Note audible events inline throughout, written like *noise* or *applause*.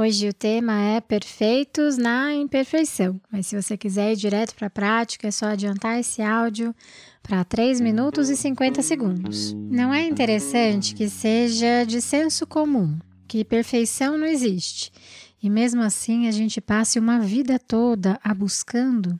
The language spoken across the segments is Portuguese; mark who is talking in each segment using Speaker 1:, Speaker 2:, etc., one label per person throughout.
Speaker 1: Hoje o tema é perfeitos na imperfeição, mas se você quiser ir direto para a prática, é só adiantar esse áudio para 3 minutos e 50 segundos. Não é interessante que seja de senso comum que perfeição não existe e mesmo assim a gente passe uma vida toda a buscando?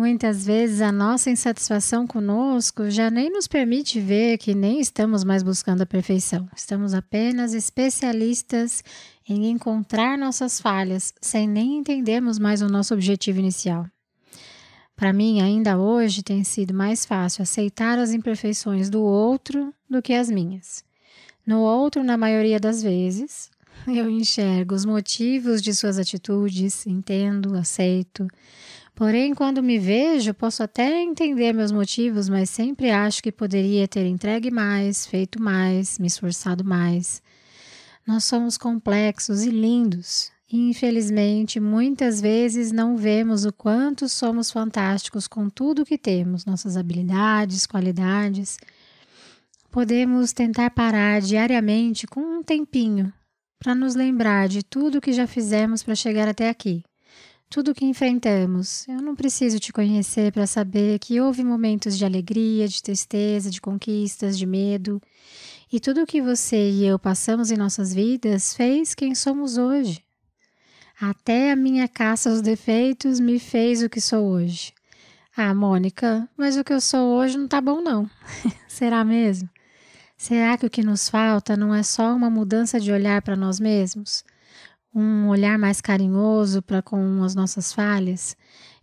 Speaker 1: Muitas vezes a nossa insatisfação conosco já nem nos permite ver que nem estamos mais buscando a perfeição. Estamos apenas especialistas em encontrar nossas falhas, sem nem entendermos mais o nosso objetivo inicial. Para mim, ainda hoje, tem sido mais fácil aceitar as imperfeições do outro do que as minhas. No outro, na maioria das vezes, *laughs* eu enxergo os motivos de suas atitudes, entendo, aceito. Porém, quando me vejo, posso até entender meus motivos, mas sempre acho que poderia ter entregue mais, feito mais, me esforçado mais. Nós somos complexos e lindos, e infelizmente muitas vezes não vemos o quanto somos fantásticos com tudo que temos, nossas habilidades, qualidades. Podemos tentar parar diariamente com um tempinho para nos lembrar de tudo que já fizemos para chegar até aqui, tudo que enfrentamos. Eu não preciso te conhecer para saber que houve momentos de alegria, de tristeza, de conquistas, de medo e tudo o que você e eu passamos em nossas vidas fez quem somos hoje. Até a minha caça aos defeitos me fez o que sou hoje. Ah, Mônica, mas o que eu sou hoje não tá bom, não. *laughs* Será mesmo? Será que o que nos falta não é só uma mudança de olhar para nós mesmos? Um olhar mais carinhoso para com as nossas falhas?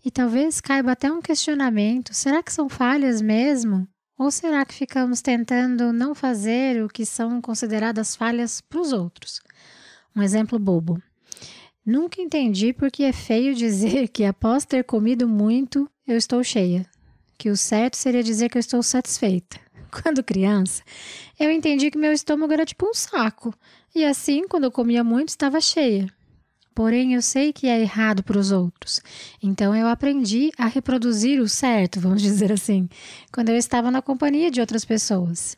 Speaker 1: E talvez caiba até um questionamento: será que são falhas mesmo? Ou será que ficamos tentando não fazer o que são consideradas falhas para os outros? Um exemplo bobo. Nunca entendi porque é feio dizer que após ter comido muito, eu estou cheia. Que o certo seria dizer que eu estou satisfeita. *laughs* Quando criança, eu entendi que meu estômago era tipo um saco. E assim, quando eu comia muito, estava cheia. Porém, eu sei que é errado para os outros. Então, eu aprendi a reproduzir o certo, *laughs* vamos dizer assim, quando eu estava na companhia de outras pessoas.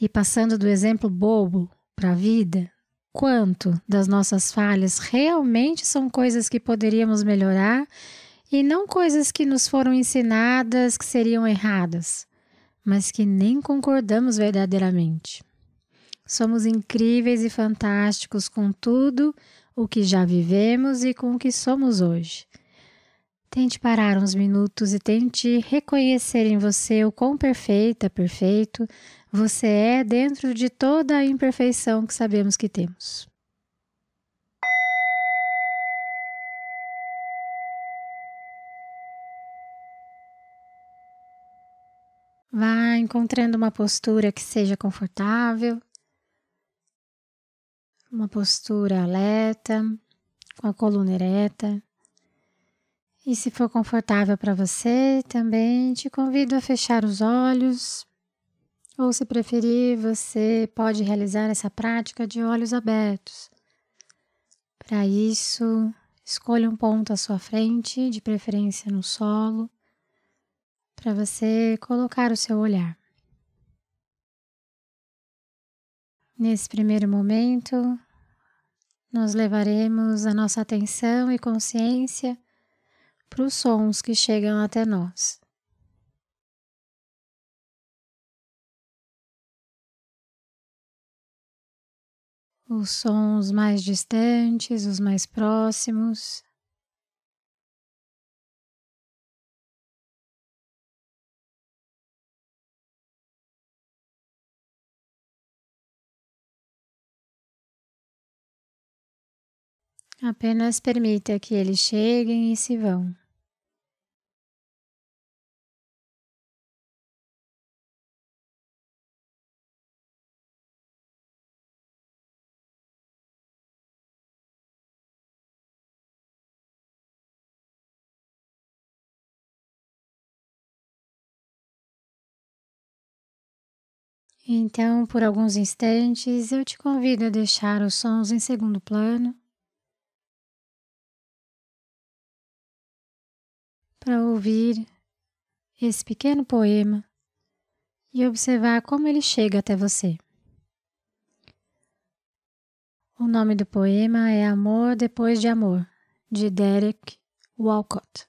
Speaker 1: E passando do exemplo bobo para a vida, quanto das nossas falhas realmente são coisas que poderíamos melhorar e não coisas que nos foram ensinadas que seriam erradas, mas que nem concordamos verdadeiramente. Somos incríveis e fantásticos com tudo o que já vivemos e com o que somos hoje. Tente parar uns minutos e tente reconhecer em você o quão perfeita, perfeito você é dentro de toda a imperfeição que sabemos que temos. Vá encontrando uma postura que seja confortável, uma postura alerta, com a coluna ereta. E se for confortável para você, também te convido a fechar os olhos. Ou, se preferir, você pode realizar essa prática de olhos abertos. Para isso, escolha um ponto à sua frente, de preferência no solo, para você colocar o seu olhar. Nesse primeiro momento, nós levaremos a nossa atenção e consciência para os sons que chegam até nós. Os sons mais distantes, os mais próximos. Apenas permita que eles cheguem e se vão. Então, por alguns instantes, eu te convido a deixar os sons em segundo plano para ouvir esse pequeno poema e observar como ele chega até você. O nome do poema é Amor Depois de Amor, de Derek Walcott.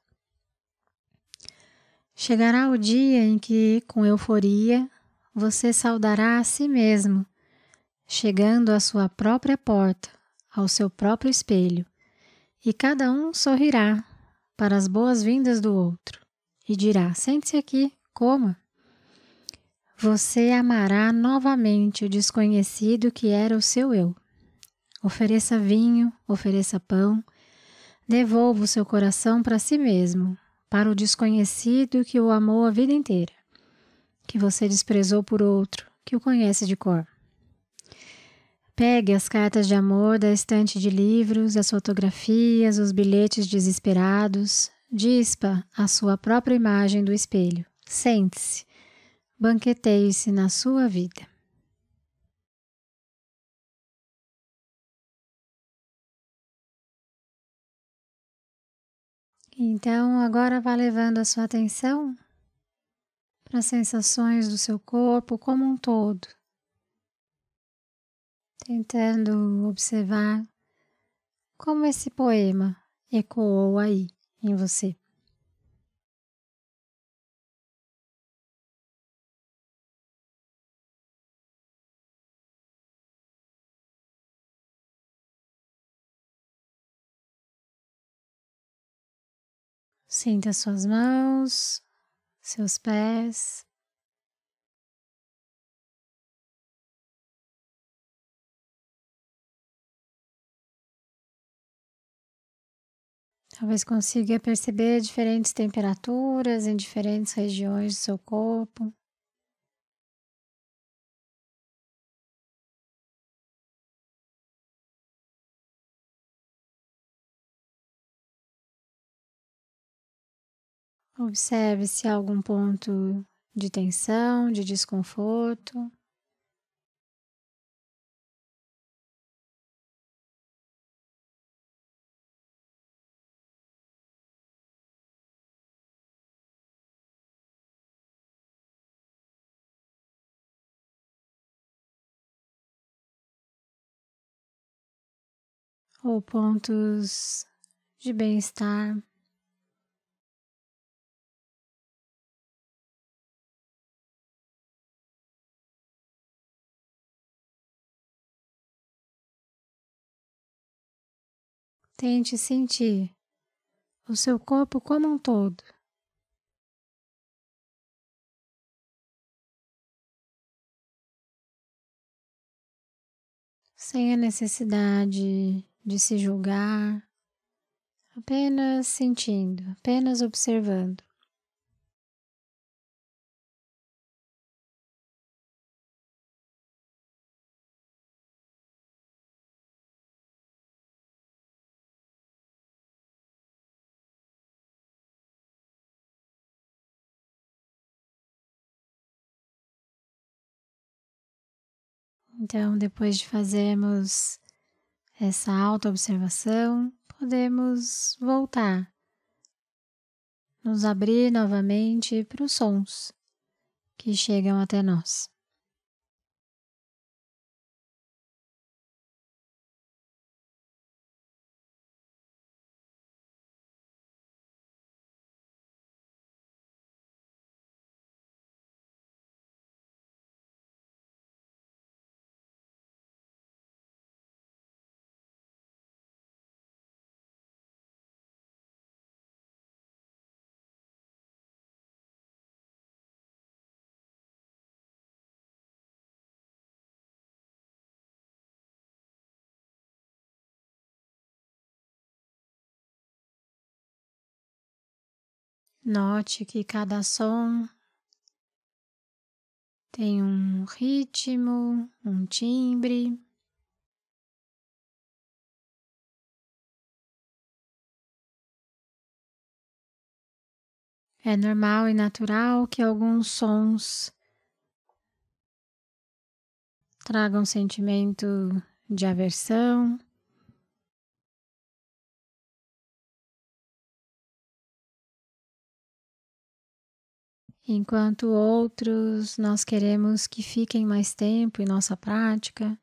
Speaker 1: Chegará o dia em que, com euforia, você saudará a si mesmo, chegando à sua própria porta, ao seu próprio espelho, e cada um sorrirá para as boas-vindas do outro e dirá: Sente-se aqui, coma. Você amará novamente o desconhecido que era o seu eu. Ofereça vinho, ofereça pão, devolva o seu coração para si mesmo, para o desconhecido que o amou a vida inteira que você desprezou por outro, que o conhece de cor. Pegue as cartas de amor da estante de livros, as fotografias, os bilhetes desesperados, dispa a sua própria imagem do espelho. Sente-se, banqueteie-se na sua vida. Então, agora vá levando a sua atenção para as sensações do seu corpo como um todo, tentando observar como esse poema ecoou aí em você. Sinta suas mãos, seus pés. Talvez consiga perceber diferentes temperaturas em diferentes regiões do seu corpo. Observe se há algum ponto de tensão, de desconforto. Ou pontos de bem-estar. Tente sentir o seu corpo como um todo. Sem a necessidade de se julgar, apenas sentindo, apenas observando. Então, depois de fazermos essa auto-observação, podemos voltar, nos abrir novamente para os sons que chegam até nós. Note que cada som tem um ritmo, um timbre. É normal e natural que alguns sons traga um sentimento de aversão. Enquanto outros nós queremos que fiquem mais tempo em nossa prática,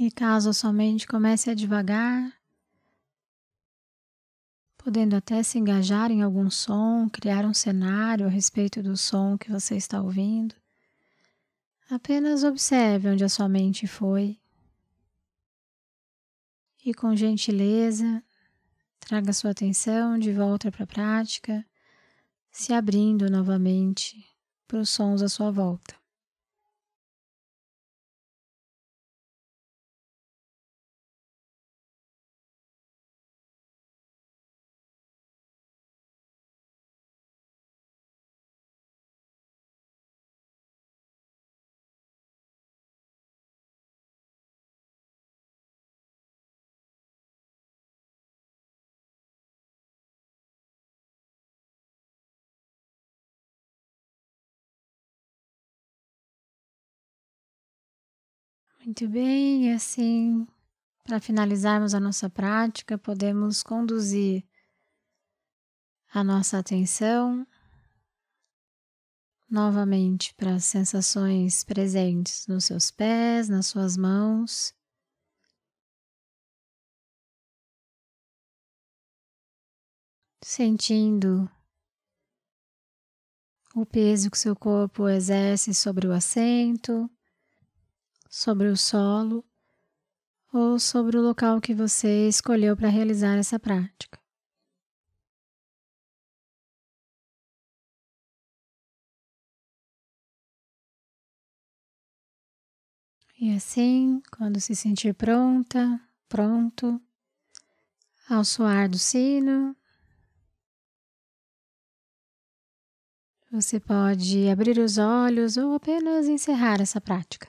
Speaker 1: E caso sua mente comece a devagar, podendo até se engajar em algum som, criar um cenário a respeito do som que você está ouvindo, apenas observe onde a sua mente foi e, com gentileza, traga sua atenção de volta para a prática, se abrindo novamente para os sons à sua volta. Muito bem, e assim, para finalizarmos a nossa prática, podemos conduzir a nossa atenção novamente para as sensações presentes nos seus pés, nas suas mãos. Sentindo o peso que seu corpo exerce sobre o assento sobre o solo ou sobre o local que você escolheu para realizar essa prática. E assim, quando se sentir pronta, pronto, ao soar do sino, você pode abrir os olhos ou apenas encerrar essa prática.